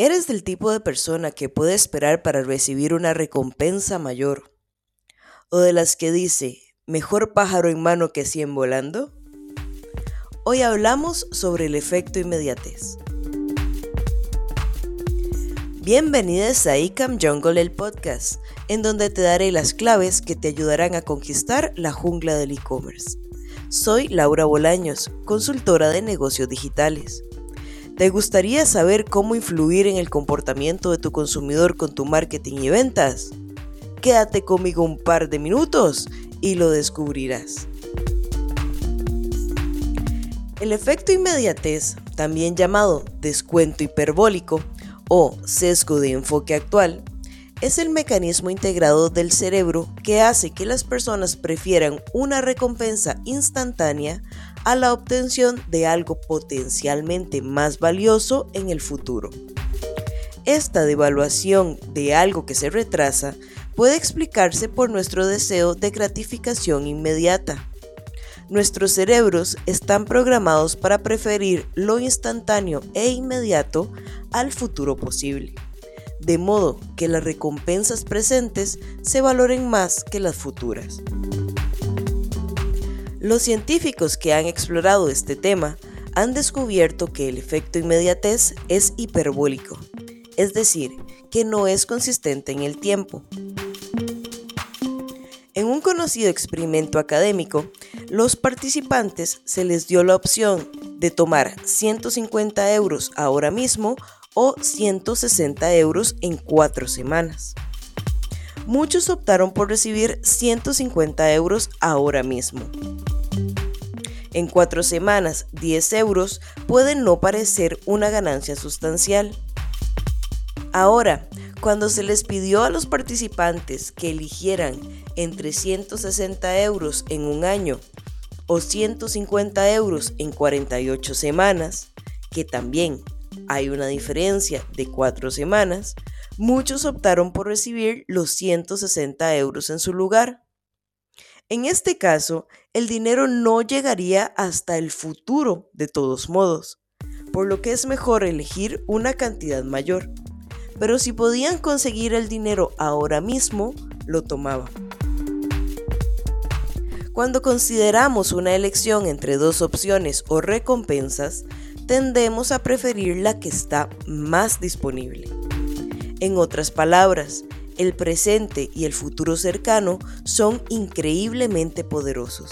¿Eres del tipo de persona que puede esperar para recibir una recompensa mayor? ¿O de las que dice, mejor pájaro en mano que cien volando? Hoy hablamos sobre el efecto inmediatez. Bienvenidos a ICAM Jungle, el podcast, en donde te daré las claves que te ayudarán a conquistar la jungla del e-commerce. Soy Laura Bolaños, consultora de negocios digitales. ¿Te gustaría saber cómo influir en el comportamiento de tu consumidor con tu marketing y ventas? Quédate conmigo un par de minutos y lo descubrirás. El efecto inmediatez, también llamado descuento hiperbólico o sesgo de enfoque actual, es el mecanismo integrado del cerebro que hace que las personas prefieran una recompensa instantánea a la obtención de algo potencialmente más valioso en el futuro. Esta devaluación de algo que se retrasa puede explicarse por nuestro deseo de gratificación inmediata. Nuestros cerebros están programados para preferir lo instantáneo e inmediato al futuro posible, de modo que las recompensas presentes se valoren más que las futuras. Los científicos que han explorado este tema han descubierto que el efecto inmediatez es hiperbólico, es decir, que no es consistente en el tiempo. En un conocido experimento académico, los participantes se les dio la opción de tomar 150 euros ahora mismo o 160 euros en cuatro semanas. Muchos optaron por recibir 150 euros ahora mismo. En cuatro semanas, 10 euros pueden no parecer una ganancia sustancial. Ahora, cuando se les pidió a los participantes que eligieran entre 160 euros en un año o 150 euros en 48 semanas, que también hay una diferencia de cuatro semanas, muchos optaron por recibir los 160 euros en su lugar. En este caso, el dinero no llegaría hasta el futuro de todos modos, por lo que es mejor elegir una cantidad mayor. Pero si podían conseguir el dinero ahora mismo, lo tomaban. Cuando consideramos una elección entre dos opciones o recompensas, tendemos a preferir la que está más disponible. En otras palabras, el presente y el futuro cercano son increíblemente poderosos.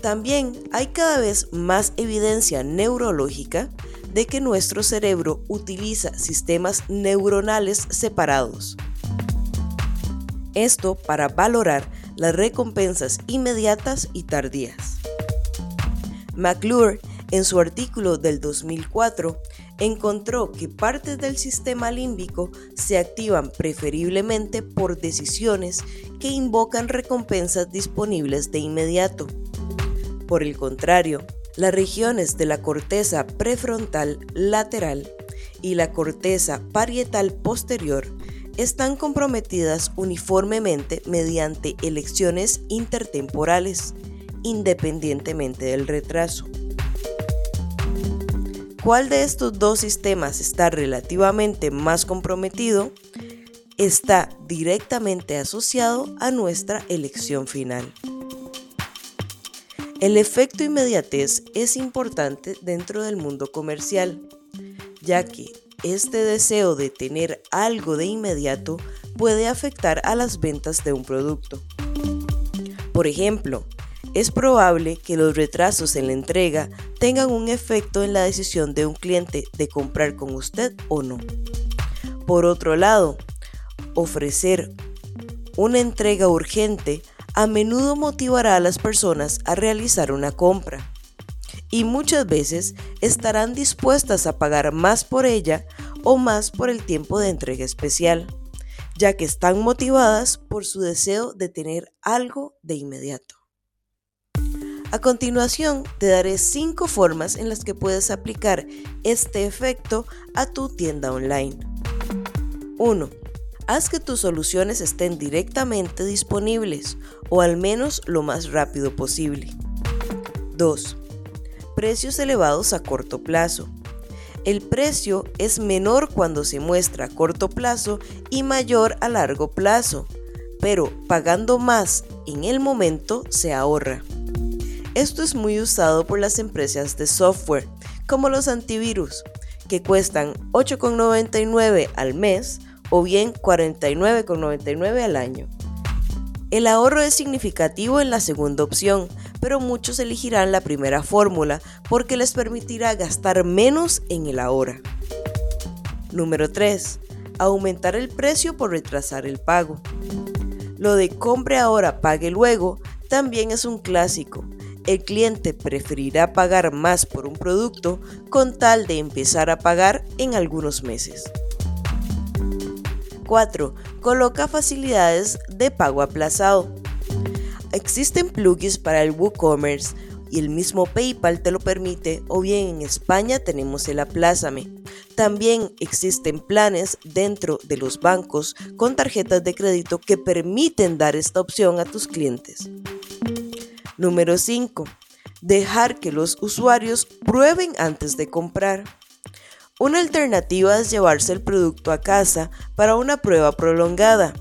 También hay cada vez más evidencia neurológica de que nuestro cerebro utiliza sistemas neuronales separados. Esto para valorar las recompensas inmediatas y tardías. McClure, en su artículo del 2004, encontró que partes del sistema límbico se activan preferiblemente por decisiones que invocan recompensas disponibles de inmediato. Por el contrario, las regiones de la corteza prefrontal lateral y la corteza parietal posterior están comprometidas uniformemente mediante elecciones intertemporales, independientemente del retraso. ¿Cuál de estos dos sistemas está relativamente más comprometido? Está directamente asociado a nuestra elección final. El efecto inmediatez es importante dentro del mundo comercial, ya que este deseo de tener algo de inmediato puede afectar a las ventas de un producto. Por ejemplo, es probable que los retrasos en la entrega tengan un efecto en la decisión de un cliente de comprar con usted o no. Por otro lado, ofrecer una entrega urgente a menudo motivará a las personas a realizar una compra y muchas veces estarán dispuestas a pagar más por ella o más por el tiempo de entrega especial, ya que están motivadas por su deseo de tener algo de inmediato. A continuación, te daré 5 formas en las que puedes aplicar este efecto a tu tienda online. 1. Haz que tus soluciones estén directamente disponibles o al menos lo más rápido posible. 2. Precios elevados a corto plazo. El precio es menor cuando se muestra a corto plazo y mayor a largo plazo, pero pagando más en el momento se ahorra. Esto es muy usado por las empresas de software, como los antivirus, que cuestan 8,99 al mes o bien 49,99 al año. El ahorro es significativo en la segunda opción, pero muchos elegirán la primera fórmula porque les permitirá gastar menos en el ahora. Número 3. Aumentar el precio por retrasar el pago. Lo de compre ahora, pague luego también es un clásico. El cliente preferirá pagar más por un producto con tal de empezar a pagar en algunos meses. 4. Coloca facilidades de pago aplazado. Existen plugins para el WooCommerce y el mismo PayPal te lo permite o bien en España tenemos el Aplázame. También existen planes dentro de los bancos con tarjetas de crédito que permiten dar esta opción a tus clientes. Número 5. Dejar que los usuarios prueben antes de comprar. Una alternativa es llevarse el producto a casa para una prueba prolongada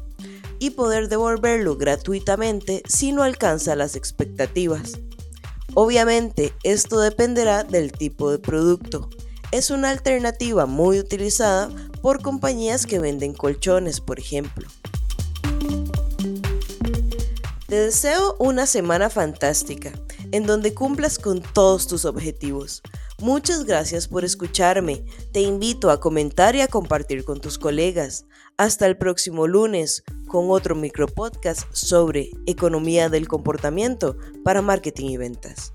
y poder devolverlo gratuitamente si no alcanza las expectativas. Obviamente, esto dependerá del tipo de producto. Es una alternativa muy utilizada por compañías que venden colchones, por ejemplo. Te deseo una semana fantástica, en donde cumplas con todos tus objetivos. Muchas gracias por escucharme. Te invito a comentar y a compartir con tus colegas. Hasta el próximo lunes con otro micropodcast sobre economía del comportamiento para marketing y ventas.